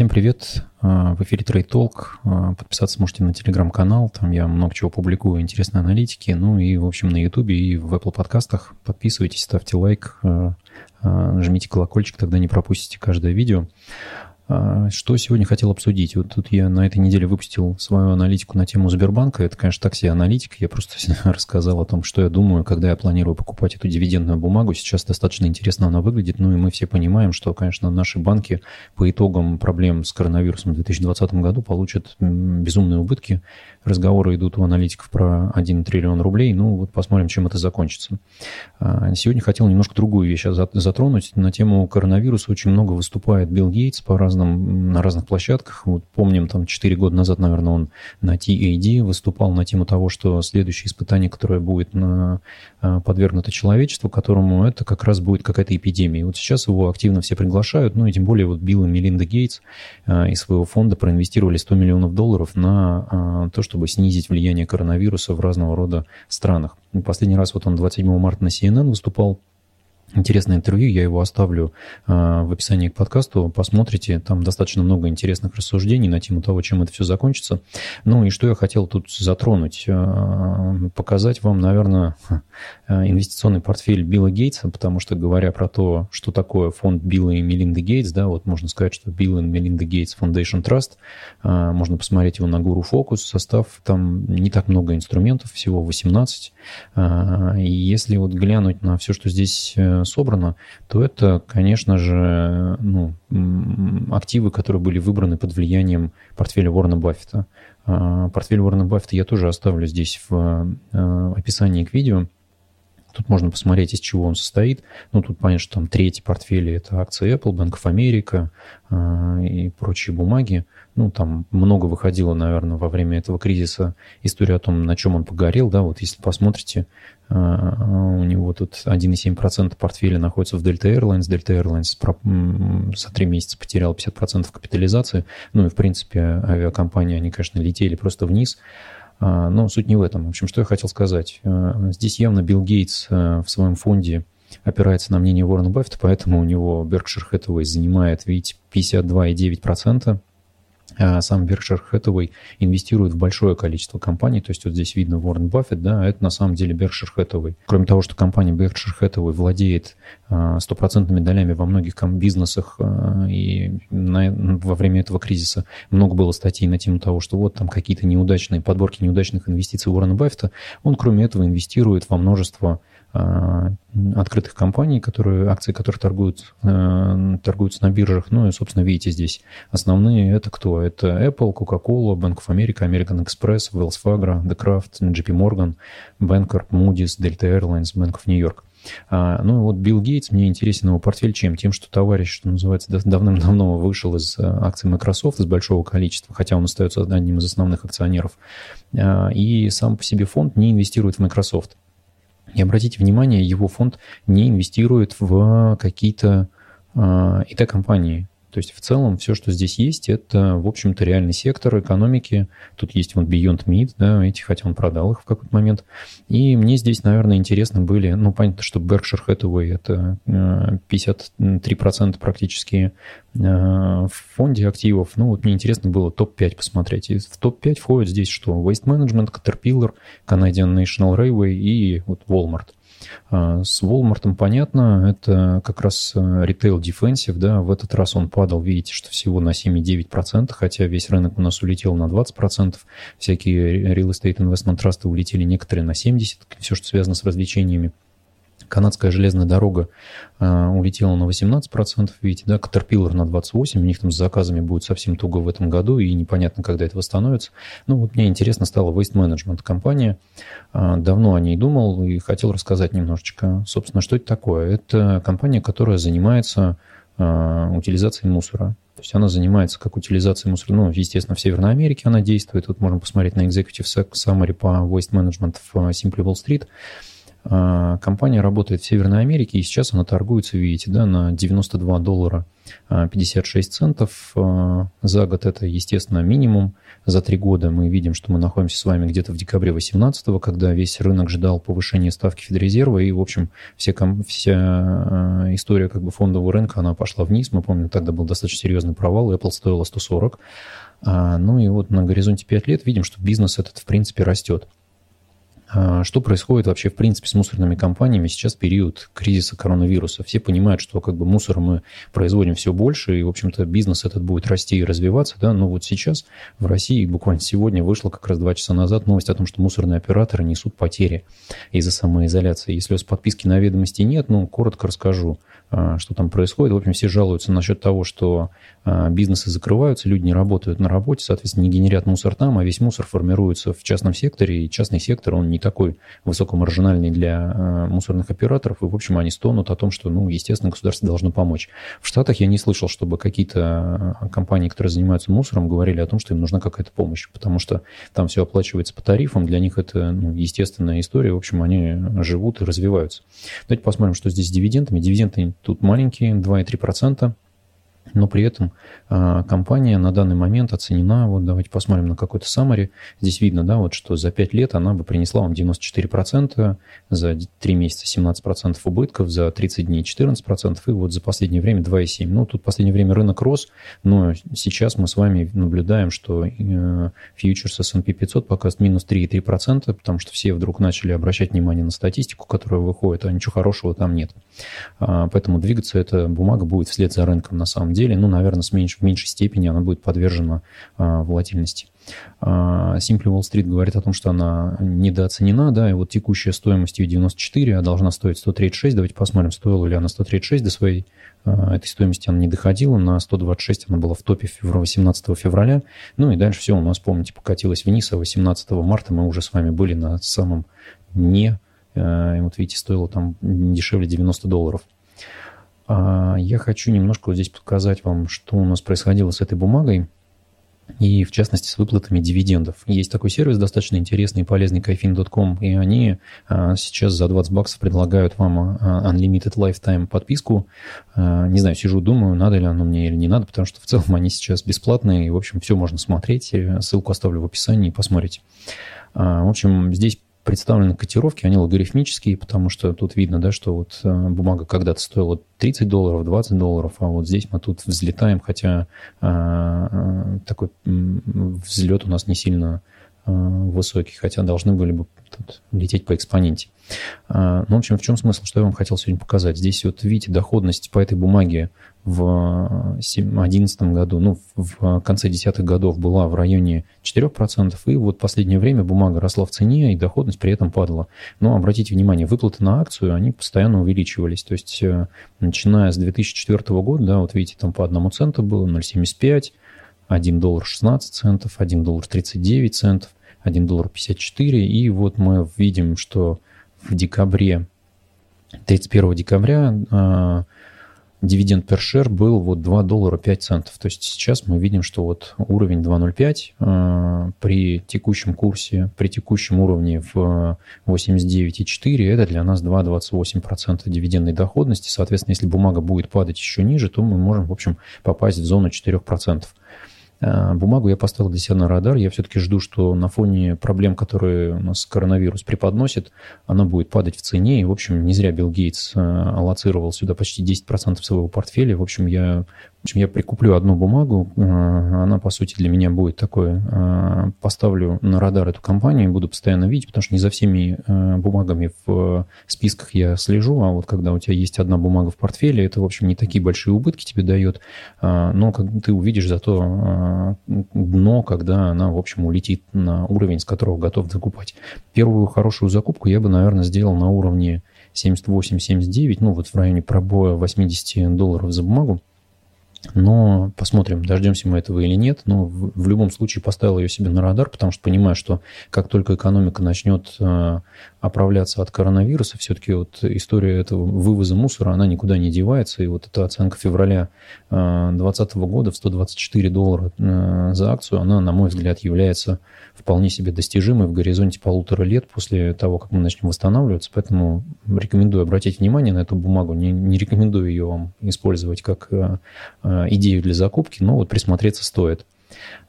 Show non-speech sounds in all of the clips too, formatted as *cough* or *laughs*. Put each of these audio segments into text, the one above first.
Всем привет. В эфире Trade Talk. Подписаться можете на телеграм-канал. Там я много чего публикую, интересные аналитики. Ну и, в общем, на Ютубе и в Apple подкастах. Подписывайтесь, ставьте лайк, жмите колокольчик, тогда не пропустите каждое видео. А, что сегодня хотел обсудить? Вот тут я на этой неделе выпустил свою аналитику на тему Сбербанка. Это, конечно, так себе аналитика. Я просто *laughs* рассказал о том, что я думаю, когда я планирую покупать эту дивидендную бумагу. Сейчас достаточно интересно она выглядит. Ну и мы все понимаем, что, конечно, наши банки по итогам проблем с коронавирусом в 2020 году получат безумные убытки. Разговоры идут у аналитиков про 1 триллион рублей. Ну вот посмотрим, чем это закончится. А, сегодня хотел немножко другую вещь затронуть. На тему коронавируса очень много выступает Билл Гейтс по разным разном, на разных площадках. Вот помним, там 4 года назад, наверное, он на TAD выступал на тему того, что следующее испытание, которое будет на, а, подвергнуто человечеству, которому это как раз будет какая-то эпидемия. И вот сейчас его активно все приглашают, ну и тем более вот Билл и Мелинда Гейтс а, из своего фонда проинвестировали 100 миллионов долларов на а, то, чтобы снизить влияние коронавируса в разного рода странах. Последний раз вот он 27 марта на CNN выступал, интересное интервью, я его оставлю э, в описании к подкасту, посмотрите, там достаточно много интересных рассуждений на тему того, чем это все закончится. Ну и что я хотел тут затронуть, э, показать вам, наверное, э, инвестиционный портфель Билла Гейтса, потому что говоря про то, что такое фонд Билла и Мелинды Гейтс, да, вот можно сказать, что Билл и Мелинда Гейтс Foundation Trust, э, можно посмотреть его на Гуру Фокус, состав там не так много инструментов, всего 18, э, и если вот глянуть на все, что здесь собрано, то это, конечно же, ну, активы, которые были выбраны под влиянием портфеля Уоррена Баффета. А, портфель Уоррена Баффета я тоже оставлю здесь в э, описании к видео. Тут можно посмотреть, из чего он состоит. Ну, тут понятно, что там третий портфель – это акции Apple, Bank of America э, и прочие бумаги. Ну, там много выходило, наверное, во время этого кризиса история о том, на чем он погорел. Да, вот если посмотрите, э, у него тут 1,7% портфеля находится в Delta Airlines. Delta Airlines за три месяца потерял 50% капитализации. Ну, и, в принципе, авиакомпании, они, конечно, летели просто вниз. А, но суть не в этом. В общем, что я хотел сказать. А, здесь явно Билл Гейтс а, в своем фонде опирается на мнение Уоррена Баффета, поэтому у него Berkshire Hathaway занимает, видите, 52,9%. А сам Berkshire Hathaway инвестирует в большое количество компаний, то есть вот здесь видно Уоррен Баффет, да, это на самом деле Berkshire Hathaway. Кроме того, что компания Berkshire Hathaway владеет а, стопроцентными долями во многих бизнесах, а, и на, во время этого кризиса много было статей на тему того, что вот там какие-то неудачные подборки неудачных инвестиций Уоррена Баффета, он кроме этого инвестирует во множество а, открытых компаний, которые, акции которых торгуют, э, торгуются на биржах. Ну и, собственно, видите здесь основные это кто? Это Apple, Coca-Cola, Bank of America, American Express, Wells Fargo, The Craft, JP Morgan, Banker, Moody's, Delta Airlines, Bank of New York. А, ну вот Билл Гейтс, мне интересен его портфель чем? Тем, что товарищ, что называется, давным-давно вышел из э, акций Microsoft, из большого количества, хотя он остается одним из основных акционеров. А, и сам по себе фонд не инвестирует в Microsoft. И обратите внимание, его фонд не инвестирует в какие-то э, ИТ-компании. То есть в целом все, что здесь есть, это, в общем-то, реальный сектор экономики. Тут есть вот Beyond Meat, да, эти, хотя он продал их в какой-то момент. И мне здесь, наверное, интересно были, ну, понятно, что Berkshire Hathaway это 53% практически э, в фонде активов. Ну, вот мне интересно было топ-5 посмотреть. И в топ-5 входит здесь что? Waste Management, Caterpillar, Canadian National Railway и вот Walmart. А, с Walmart понятно, это как раз э, ритейл defensive, да, в этот раз он падал, видите, что всего на 7,9%, хотя весь рынок у нас улетел на 20%, всякие real estate investment трасты улетели некоторые на 70%, все, что связано с развлечениями. Канадская железная дорога э, улетела на 18%, видите, да, Caterpillar на 28%, у них там с заказами будет совсем туго в этом году, и непонятно, когда это восстановится. Ну, вот мне интересно стала Waste Management компания. Э, давно о ней думал и хотел рассказать немножечко. Собственно, что это такое? Это компания, которая занимается э, утилизацией мусора. То есть она занимается как утилизацией мусора. Ну, естественно, в Северной Америке она действует. Вот можно посмотреть на Executive Summary по Waste Management в Simply Wall Street. Компания работает в Северной Америке, и сейчас она торгуется, видите, да, на 92 доллара 56 центов. За год это, естественно, минимум. За три года мы видим, что мы находимся с вами где-то в декабре 2018, когда весь рынок ждал повышения ставки Федрезерва, и, в общем, все, вся история как бы фондового рынка, она пошла вниз. Мы помним, тогда был достаточно серьезный провал, Apple стоила 140. Ну и вот на горизонте 5 лет видим, что бизнес этот, в принципе, растет. А, что происходит вообще, в принципе, с мусорными компаниями сейчас период кризиса коронавируса? Все понимают, что как бы мусор мы производим все больше, и, в общем-то, бизнес этот будет расти и развиваться, да, но вот сейчас в России буквально сегодня вышло как раз два часа назад новость о том, что мусорные операторы несут потери из-за самоизоляции. Если у вас подписки на ведомости нет, ну, коротко расскажу. А, что там происходит. В общем, все жалуются насчет того, что а, бизнесы закрываются, люди не работают на работе, соответственно, не генерят мусор там, а весь мусор формируется в частном секторе, и частный сектор, он не такой высокомаржинальный для а, мусорных операторов, и, в общем, они стонут о том, что, ну, естественно, государство должно помочь. В Штатах я не слышал, чтобы какие-то компании, которые занимаются мусором, говорили о том, что им нужна какая-то помощь, потому что там все оплачивается по тарифам, для них это, ну, естественная история, в общем, они живут и развиваются. Давайте посмотрим, что здесь с дивидендами. Дивиденды тут маленькие, 2,3%. Но при этом э, компания на данный момент оценена, вот давайте посмотрим на какой-то summary. Здесь видно, да, вот что за 5 лет она бы принесла вам 94%, за 3 месяца 17% убытков, за 30 дней 14%, и вот за последнее время 2,7%. Ну, тут в последнее время рынок рос, но сейчас мы с вами наблюдаем, что э, фьючерс S&P 500 показывает минус 3,3%, потому что все вдруг начали обращать внимание на статистику, которая выходит, а ничего хорошего там нет. А, поэтому двигаться эта бумага будет вслед за рынком на самом деле. Ну, наверное, с меньш, в меньшей степени она будет подвержена а, волатильности. А, Simply Wall Street говорит о том, что она недооценена, да, и вот текущая стоимость ее 94, а должна стоить 136. Давайте посмотрим, стоила ли она 136 до своей а, этой стоимости она не доходила, на 126 она была в топе 18 февраля, ну и дальше все у нас, помните, покатилось вниз, а 18 марта мы уже с вами были на самом дне Э, и вот видите, стоило там дешевле 90 долларов. А, я хочу немножко вот здесь показать вам, что у нас происходило с этой бумагой и, в частности, с выплатами дивидендов. Есть такой сервис достаточно интересный и полезный, kayfin.com, и они а, сейчас за 20 баксов предлагают вам а, Unlimited Lifetime подписку. Не знаю, сижу, думаю, надо ли оно мне или не надо, потому что в целом они сейчас бесплатные, и, в общем, все можно смотреть. Ссылку оставлю в описании, посмотрите. В общем, здесь представлены котировки, они логарифмические, потому что тут видно, да, что вот э, бумага когда-то стоила 30 долларов, 20 долларов, а вот здесь мы тут взлетаем, хотя а, а, такой взлет у нас не сильно высокий, хотя должны были бы лететь по экспоненте. А, ну, в общем, в чем смысл, что я вам хотел сегодня показать? Здесь вот видите, доходность по этой бумаге в 2011 году, ну, в конце десятых годов была в районе 4%, и вот последнее время бумага росла в цене, и доходность при этом падала. Но обратите внимание, выплаты на акцию, они постоянно увеличивались, то есть э, начиная с 2004 года, да, вот видите, там по одному центу было 0,75, 1 доллар 16 центов, 1 доллар 39 центов, 1 доллар 54, и вот мы видим, что в декабре, 31 декабря э, дивиденд per share был вот 2 доллара 5 центов. То есть сейчас мы видим, что вот уровень 2.05 э, при текущем курсе, при текущем уровне в 89,4 это для нас 2,28% дивидендной доходности. Соответственно, если бумага будет падать еще ниже, то мы можем, в общем, попасть в зону 4%. Э, бумагу я поставил для себя на радар. Я все-таки жду, что на фоне проблем, которые у нас коронавирус преподносит, она будет падать в цене. И, в общем, не зря Билл Гейтс э, аллоцировал сюда почти 10% своего портфеля. В общем, я в общем, я прикуплю одну бумагу, э, она, по сути, для меня будет такой, поставлю на радар эту компанию, буду постоянно видеть, потому что не за всеми бумагами в списках я слежу, а вот когда у тебя есть одна бумага в портфеле, это, в общем, не такие большие убытки тебе дает, но ты увидишь зато дно, когда она, в общем, улетит на уровень, с которого готов закупать. Первую хорошую закупку я бы, наверное, сделал на уровне 78-79, ну вот в районе пробоя 80 долларов за бумагу. Но посмотрим, дождемся мы этого или нет. Но в, в любом случае поставил ее себе на радар, потому что понимаю, что как только экономика начнет э, оправляться от коронавируса, все-таки вот история этого вывоза мусора, она никуда не девается. И вот эта оценка февраля 2020 э, года в 124 доллара э, за акцию, она, на мой взгляд, является вполне себе достижимой в горизонте полутора лет после того, как мы начнем восстанавливаться. Поэтому рекомендую обратить внимание на эту бумагу. Не, не рекомендую ее вам использовать как э, идею для закупки, но вот присмотреться стоит.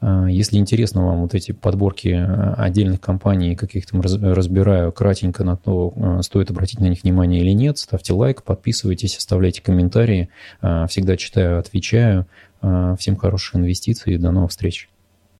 Э, если интересно вам вот эти подборки отдельных компаний, каких там разбираю кратенько на то, стоит обратить на них внимание или нет, ставьте лайк, подписывайтесь, оставляйте комментарии. Всегда читаю, отвечаю. Всем хороших инвестиций и до новых встреч.